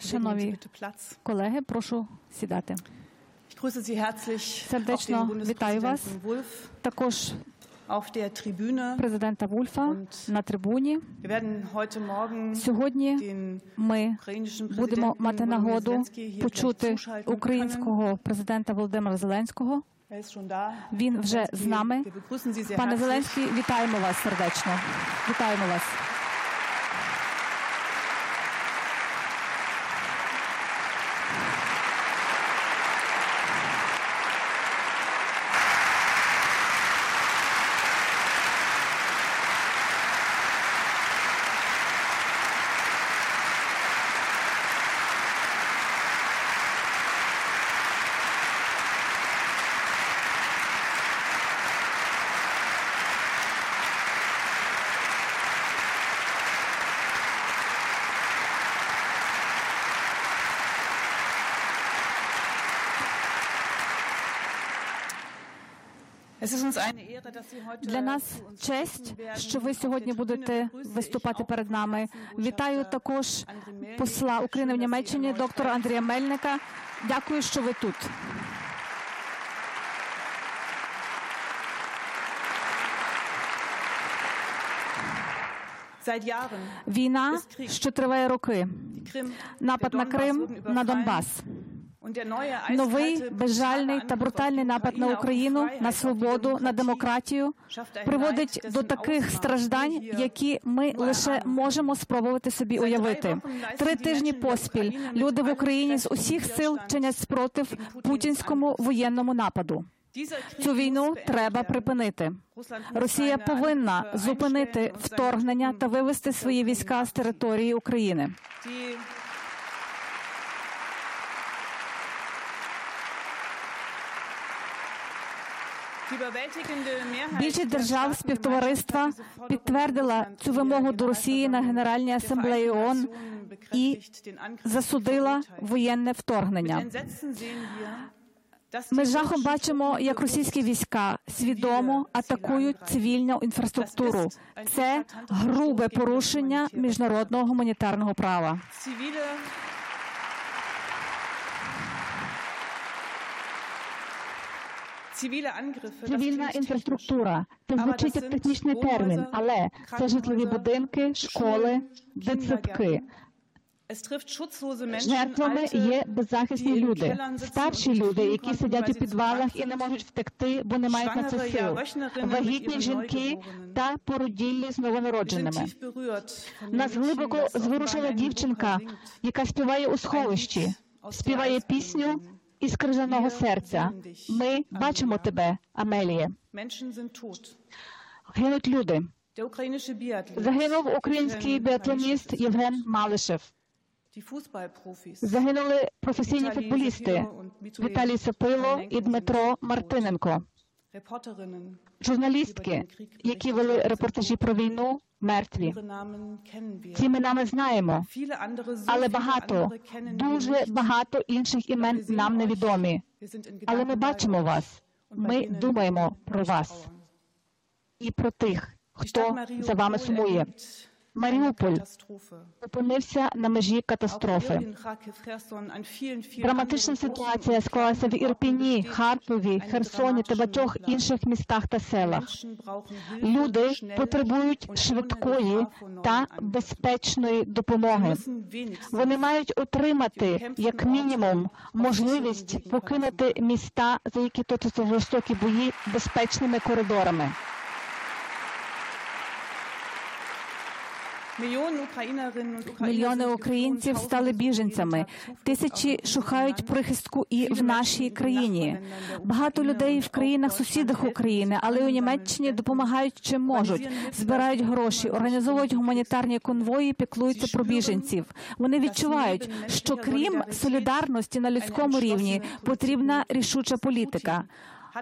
Шановні bitte Platz. колеги, прошу сідати. Ich grüße Sie herzlich Сердечно вітаю вас. Також auf der Tribüne. президента Вульфа на трибуні. Wir werden heute Morgen Сьогодні den ми будемо мати нагоду почути українського президента Володимира Зеленського. Er ist schon da. Він вже з нами. Пане. Зеленський, вітаємо вас сердечно. Вітаємо вас. Для нас честь, що ви сьогодні будете виступати перед нами. Вітаю також посла України в Німеччині, доктора Андрія Мельника. Дякую, що ви тут. Війна, що триває роки, напад на Крим, на. Донбас. Новий безжальний та брутальний напад на Україну, на свободу, на демократію приводить до таких страждань, які ми лише можемо спробувати собі уявити. Три тижні поспіль люди в Україні з усіх сил чинять спротив путінському воєнному нападу. Цю війну треба припинити. Росія повинна зупинити вторгнення та вивести свої війська з території України. Більшість держав співтовариства підтвердила цю вимогу до Росії на Генеральній асамблеї ООН і засудила воєнне вторгнення. Ми з жахом бачимо, як російські війська свідомо атакують цивільну інфраструктуру. Це грубе порушення міжнародного гуманітарного права. Цивільна інфраструктура. Це звучить як технічний термін, але це житлові будинки, школи, дитсадки. Жертвами є беззахисні люди, старші люди, які сидять у підвалах і не можуть втекти, бо не мають на це сил. Вагітні жінки та породіллі з новонародженими. Нас глибоко зворушила дівчинка, яка співає у сховищі, співає пісню із крижаного серця. Ми бачимо тебе, Амеліє. Гинуть люди. Загинув український біатлоніст Євген Малишев. Загинули професійні футболісти Віталій Сапило і Дмитро Мартиненко, журналістки, які вели репортажі про війну, мертві. Ці ми знаємо, andere, so але багато, дуже багато інших імен нам невідомі. Але ми бачимо вас. Ми думаємо про вас і про тих, хто за вами сумує. Маріуполь опинився на межі катастрофи. Драматична ситуація склалася в Ірпіні, Харкові, Херсоні та багатьох інших містах та селах. Люди потребують швидкої та безпечної допомоги. Вони мають отримати як мінімум можливість покинути міста, за які точаться жорстокі бої, безпечними коридорами. Мільйони українців стали біженцями. Тисячі шукають прихистку і в нашій країні. Багато людей в країнах сусідах України, але у Німеччині допомагають чим можуть, збирають гроші, організовують гуманітарні конвої, піклуються про біженців. Вони відчувають, що крім солідарності на людському рівні потрібна рішуча політика.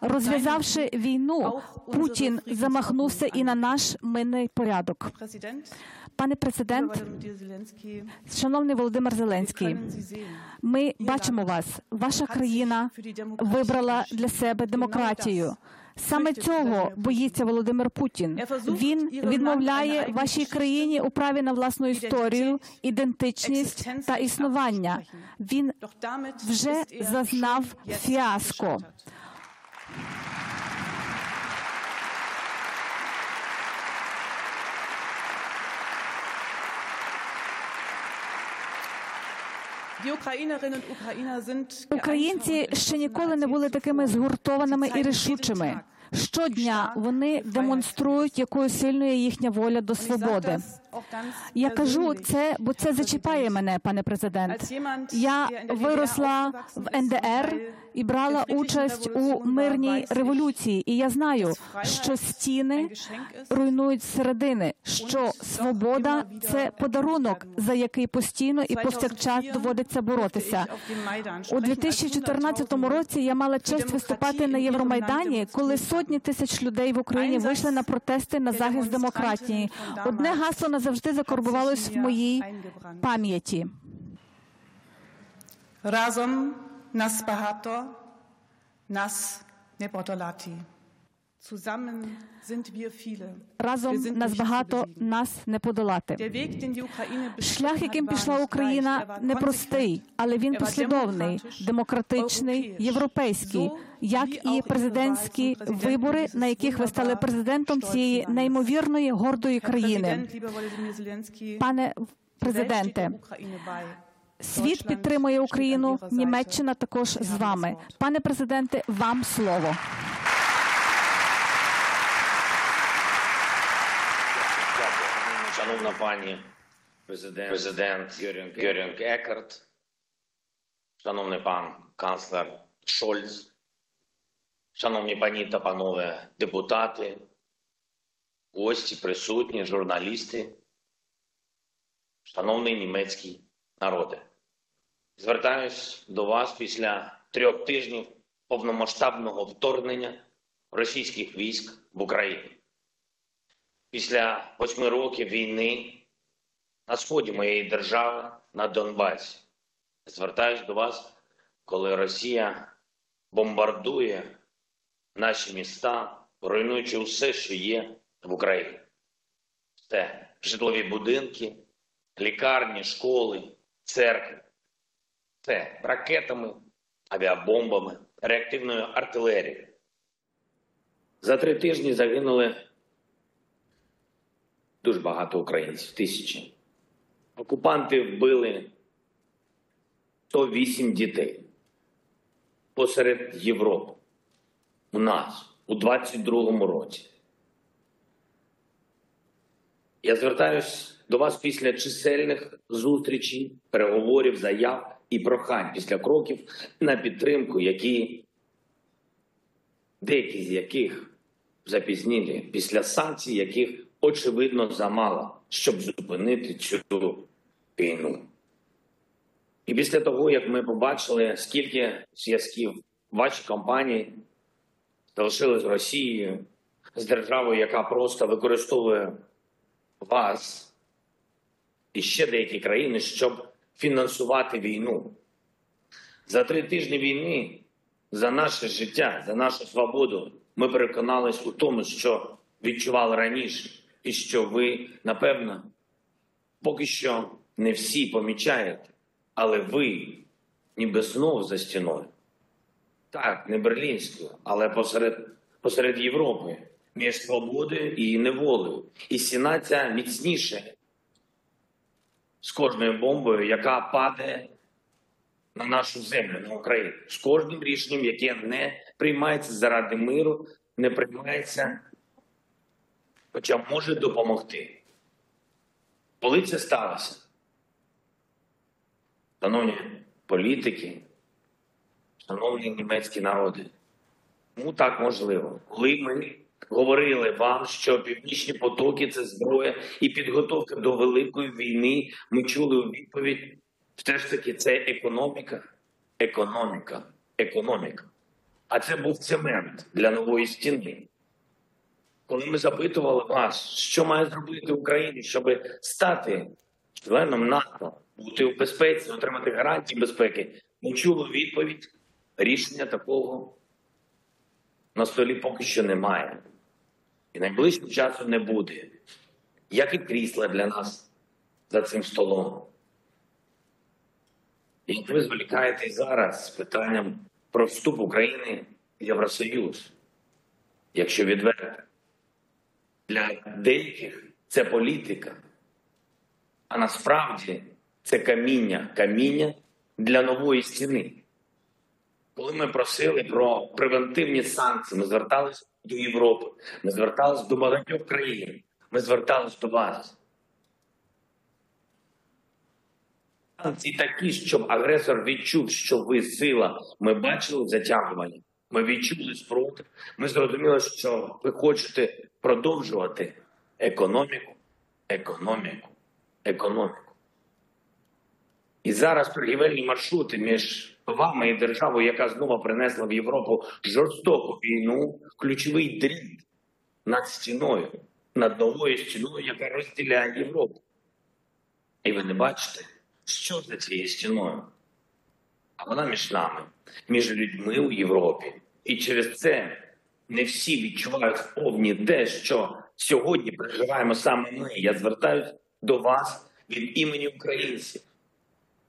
Розв'язавши війну, Путін замахнувся і на наш минний порядок. Пане президент, шановний Володимир Зеленський, ми бачимо вас. Ваша країна вибрала для себе демократію. Саме цього боїться Володимир Путін. Він відмовляє вашій країні у праві на власну історію, ідентичність та існування. Він вже er зазнав фіаско. Українці ще ніколи не були такими згуртованими і рішучими. Щодня вони демонструють, якою сильною є їхня воля до свободи. Я кажу це, бо це зачіпає мене, пане президент. Я виросла в НДР і брала участь у мирній революції, і я знаю, що стіни руйнують зсередини, що свобода це подарунок, за який постійно і повсякчас доводиться боротися. У 2014 році я мала честь виступати на Євромайдані, коли сотні тисяч людей в Україні вийшли на протести на захист демократії. Одне гасло назавжди закорбувалось в моїй пам'яті. Разом нас багато, нас не подолати. Разом нас багато, нас не подолати. Шлях, яким пішла. Україна, Er непростий, але він Er послідовний, демократичний, європейський, як і президентські вибори, на яких ви стали президентом цієї неймовірної гордої країни. Пане президенте, світ підтримує Україну. Німеччина також з вами. Пане президенте, вам слово. Шановна пані президент, президент Герінг Екерт, шановний пан канцлер Шольц, шановні пані та панове депутати, гості, присутні, журналісти, шановний німецький народе. Звертаюсь до вас після трьох тижнів повномасштабного вторгнення російських військ в Україну після восьми років війни на сході моєї держави на Донбасі. Звертаюсь до вас, коли Росія бомбардує наші міста, руйнуючи все, що є в Україні. Це житлові будинки, лікарні, школи, церкви. Це ракетами, авіабомбами, реактивною артилерією. За три тижні загинули дуже багато українців, тисячі. Окупанти вбили 108 дітей посеред Європи. У нас у 22-му році. Я звертаюсь до вас після чисельних зустрічей, переговорів, заяв і прохань після кроків на підтримку, які деякі з яких запізнілі після санкцій, яких очевидно замало, щоб зупинити цю війну. І після того, як ми побачили, скільки зв'язків ваші компанії залишили з Росією, з державою, яка просто використовує вас і ще деякі країни, щоб фінансувати війну. За три тижні війни за наше життя, за нашу свободу ми переконались у тому, що відчували раніше, і що ви, напевно, поки що не всі помічаєте, але ви ніби знов за стіною. Так, не берлінською, але посеред, посеред Європи, між свободою і неволею. І стіна ця міцніше з кожною бомбою, яка падає на нашу землю, на Україну, з кожним рішенням, яке не приймається заради миру, не приймається, хоча може допомогти. Коли це сталося? Шановні політики, шановні німецькі народи, тому так можливо, коли ми говорили вам, що північні потоки це зброя і підготовка до великої війни, ми чули у відповідь, все ж таки це економіка, економіка, економіка. А це був цемент для нової стіни. Коли ми запитували вас, що має зробити Україна, щоб стати членом НАТО, бути в безпеці, отримати гарантії безпеки, ми чули відповідь рішення такого на столі поки що немає. І найближчим часом не буде. Як і крісла для нас за цим столом. Як ви зволікаєте зараз з питанням про вступ України в Євросоюз, якщо відверто, для деяких це політика, а насправді це каміння, каміння для нової стіни. Коли ми просили про превентивні санкції, ми зверталися до Європи, ми зверталися до багатьох країн, ми зверталися до вас. Санкції такі, щоб агресор відчув, що ви сила. Ми бачили затягування, ми відчули спротив. Ми зрозуміли, що ви хочете продовжувати економіку, економіку, економіку. І зараз торгівельні маршрути між вами і державою, яка знову принесла в Європу жорстоку війну, ключовий дріт над стіною, над новою стіною, яка розділяє Європу. І ви не бачите, що за цією стіною. А вона між нами, між людьми у Європі. І через це не всі відчувають повні те, що сьогодні переживаємо саме ми. Я звертаюся до вас від імені українців.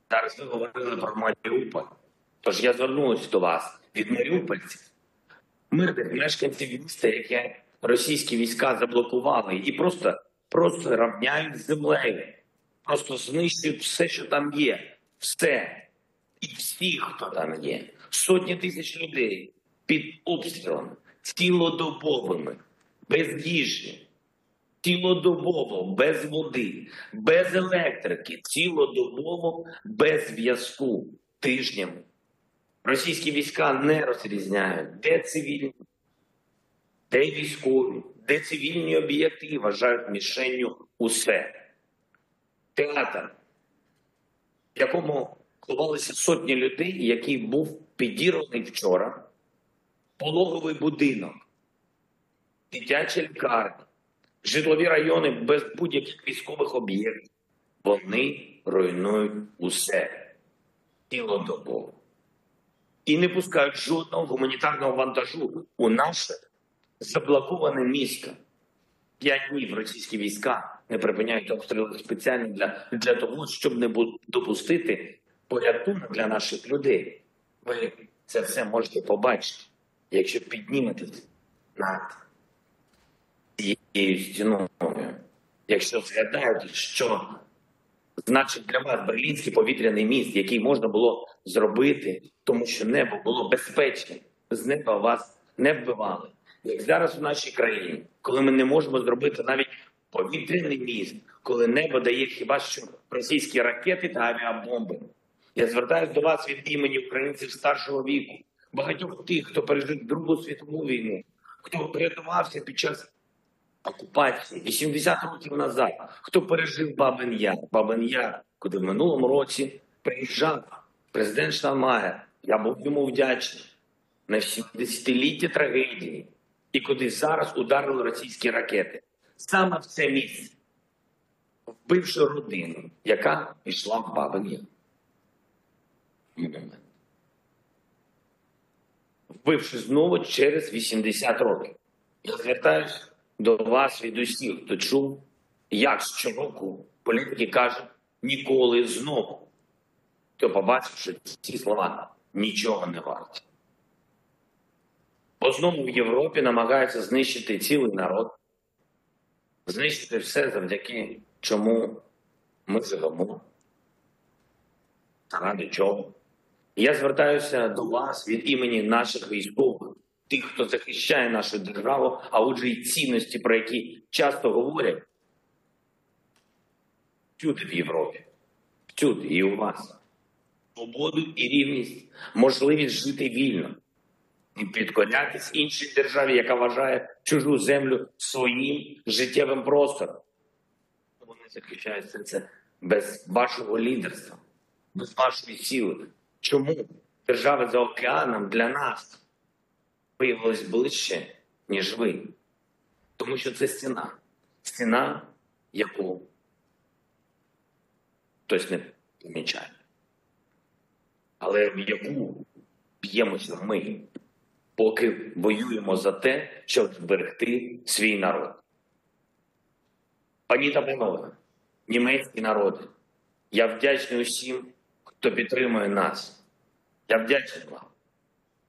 Зараз ви говорили про Маріуполь. Тож я звернувся до вас від маріупольців, мирних мешканців міста, яке російські війська заблокували, і просто, просто равняють землею, просто знищують все, що там є, все і всі, хто там є. Сотні тисяч людей під обстрілами, цілодобовими, без їжі, цілодобово, без води, без електрики, цілодобово, без зв'язку тижнями. Російські війська не розрізняють, де цивільні, де військові, де цивільні об'єкти і вважають мішенню усе. Театр, в якому ховалися сотні людей, який був підірваний вчора, пологовий будинок, дитяча лікарня, житлові райони без будь-яких військових об'єктів. Вони руйнують усе цілодобово і не пускають жодного гуманітарного вантажу у наше заблоковане місто. П'ять днів російські війська не припиняють обстріли спеціально для, для того, щоб не допустити порятунок для наших людей. Ви це все можете побачити, якщо підніметесь над цією стіною. Якщо згадаєте, що значить для вас берлінський повітряний міст, який можна було зробити, тому що небо було безпечним, з неба вас не вбивали. Як зараз у нашій країні, коли ми не можемо зробити навіть повітряний міст, коли небо дає хіба що російські ракети та авіабомби. Я звертаюся до вас від імені українців старшого віку, багатьох тих, хто пережив Другу світову війну, хто врятувався під час окупації 80 років назад. Хто пережив Бабин Яр? Бабин Яр, куди в минулому році приїжджав президент Штанмаєр. Я був йому вдячний на 70-ліття трагедії, і куди зараз ударили російські ракети. Саме в це місце, вбивши родину, яка йшла в Бабин Яр. Вбивши знову через 80 років. Я звертаюся до вас від усіх, хто чув, як щороку політики кажуть ніколи знову. То побачивши ці слова, нічого не варті. Бо знову в Європі намагаються знищити цілий народ, знищити все завдяки чому ми живемо. Заради чого? Я звертаюся до вас від імені наших військових, тих, хто захищає нашу державу, а отже, і цінності, про які часто говорять, всюди в Європі, всюди і у вас. Свободу і рівність, можливість жити вільно і підкорятись іншій державі, яка вважає чужу землю своїм життєвим простором. Вони захищають все це без вашого лідерства, без вашої сили. Чому держава за океаном для нас виявилась ближче, ніж ви? Тому що це стіна. Стіна, яку хтось не помічає. Але в яку б'ємося ми поки воюємо за те, щоб зберегти свій народ. Пані та панове, німецькі народи, я вдячний усім, хто підтримує нас. Я вдячний вам.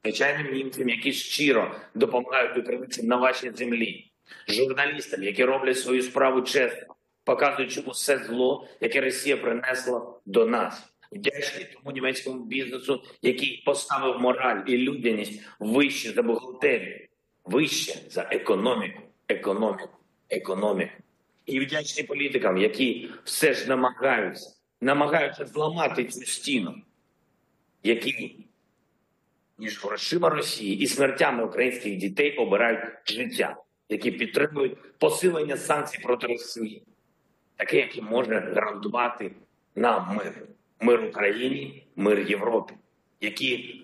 Звичайним німцям, які щиро допомагають українцям на вашій землі, журналістам, які роблять свою справу чесно, показуючи усе зло, яке Росія принесла до нас. Вдячний тому німецькому бізнесу, який поставив мораль і людяність вище за бухгалтерію, вище за економіку, економіку, економіку. І вдячний політикам, які все ж намагаються, намагаються зламати цю стіну, які між грошима Росії і смертями українських дітей обирають життя, які підтримують посилення санкцій проти Росії, таке, яке може гарантувати нам мир, мир Україні, мир Європі, які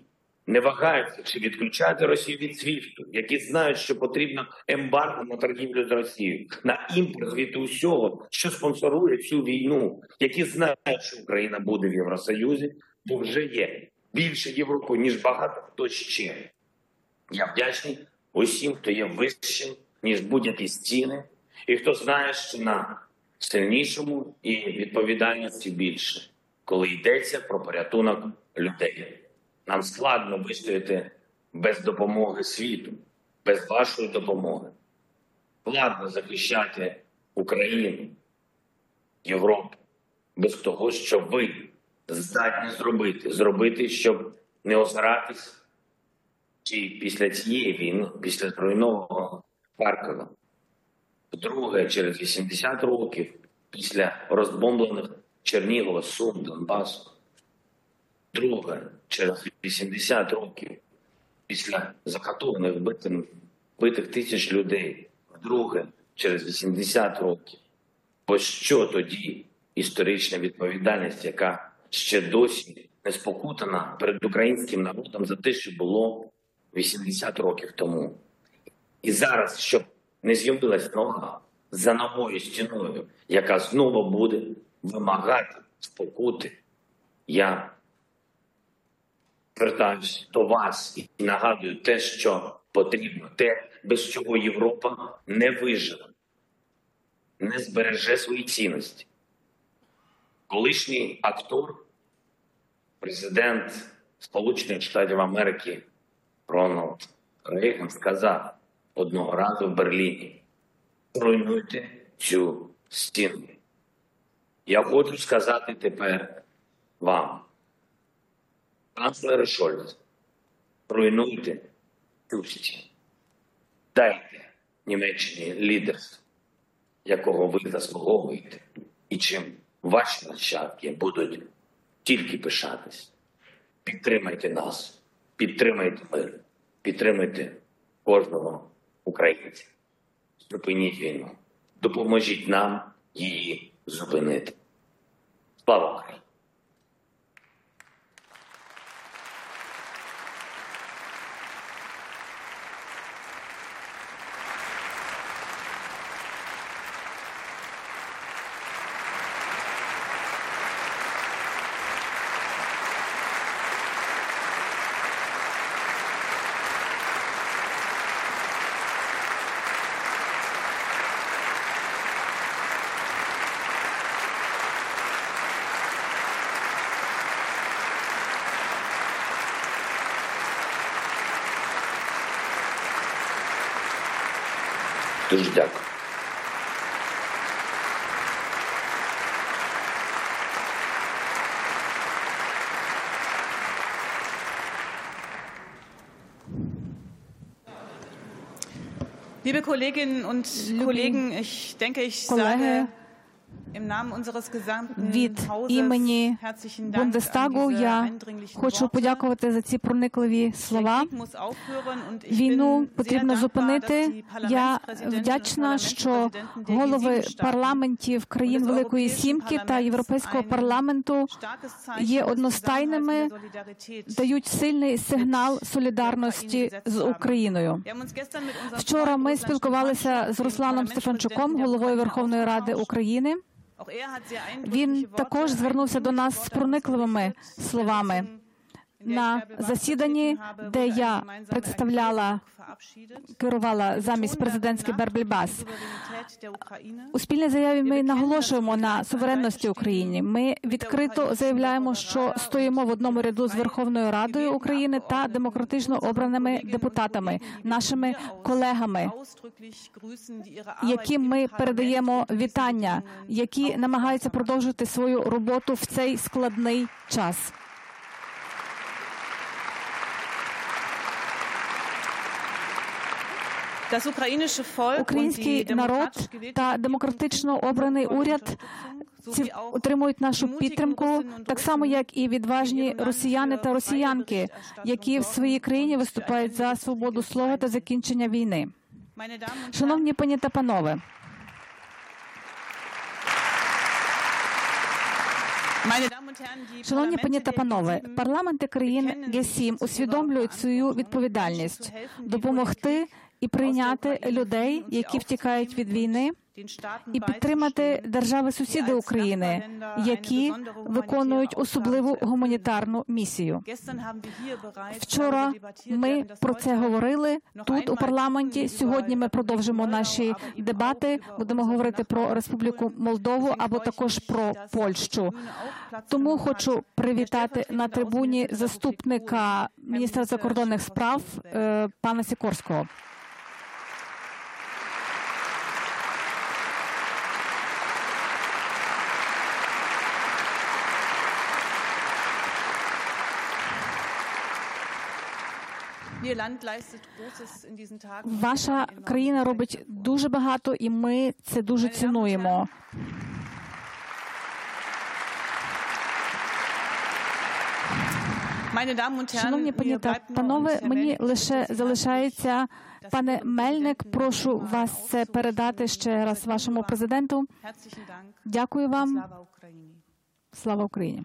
не вагаються чи відключати Росію від свіфту, які знають, що потрібно ембарго на торгівлю з Росією, на імпорт від усього, що спонсорує цю війну, які знають, що Україна буде в Євросоюзі, бо вже є більше Європи, ніж багато хто ще. Я вдячний усім, хто є вищим, ніж будь-які стіни, і хто знає, що на сильнішому і відповідальності більше, коли йдеться про порятунок людей. Нам складно вистояти без допомоги світу, без вашої допомоги. Складно захищати Україну, Європу, без того, що ви здатні зробити, зробити, щоб не озиратись, чи після цієї війни, після зруйнованого Харкова. Друге, через 80 років після розбомблених Чернігова, Сум, Донбасу. Друге, через 80 років після закатованих битих, битих тисяч людей. Друге, через 80 років. Бо що тоді історична відповідальність, яка ще досі не спокутана перед українським народом за те, що було 80 років тому. І зараз, щоб не з'явилась нога за новою стіною, яка знову буде вимагати спокути, я звертаюся до вас і нагадую те, що потрібно, те, без чого Європа не виживе, не збереже свої цінності. Колишній актор, президент Сполучених Штатів Америки Рональд Рейган сказав одного разу в Берліні: руйнуйте цю стіну. Я хочу сказати тепер вам, канцлер Шольц, руйнуйте цю. Дайте Німеччині лідерство, якого ви заслуговуєте, і чим ваші нащадки будуть тільки пишатись. Підтримайте нас, підтримайте мир, підтримайте кожного українця. Зупиніть війну, допоможіть нам її зупинити. Слава Україні! Дуже дякую. Liebe Kolleginnen und Kollegen, ich denke, ich Колеги, sage від імені Бундестагу я хочу подякувати за ці проникливі слова. Війну потрібно зупинити. Я вдячна, що голови G7-Staaten парламентів країн Великої Сімки та Європейського парламенту є одностайними, дають сильний сигнал солідарності з Україною. Вчора ми спілкувалися з Русланом Стефанчуком, головою Верховної Ради. України. Er Він також звернувся до нас з проникливими словами. На засіданні, де я представляла, керувала замість президентський Бербельбас. У спільній заяві ми наголошуємо на суверенності України. Ми відкрито заявляємо, що стоїмо в одному ряду з Верховною Радою України та демократично обраними депутатами, нашими колегами, яким ми передаємо вітання, які намагаються продовжити свою роботу в цей складний час. Український народ та демократично обраний уряд ці отримують нашу підтримку, так само як і відважні росіяни та росіянки, які в своїй країні виступають за свободу слова та закінчення війни. Шановні пані та панове, шановні пані та панове, парламенти країн Г7 усвідомлюють свою відповідальність допомогти і прийняти людей, які втікають від війни, і підтримати держави сусіди України, які виконують особливу гуманітарну місію. Вчора ми про це говорили тут у парламенті. Сьогодні ми продовжимо наші дебати. Будемо говорити про Республіку Молдову або також про Польщу. Тому хочу привітати на трибуні заступника міністра закордонних справ е, пана Сікорського. Ваша країна робить дуже багато, і ми це дуже цінуємо. Шановні пані та панове, мені лише залишається пане Мельник. Прошу вас це передати ще раз вашому президенту. Дякую вам. Слава Україні.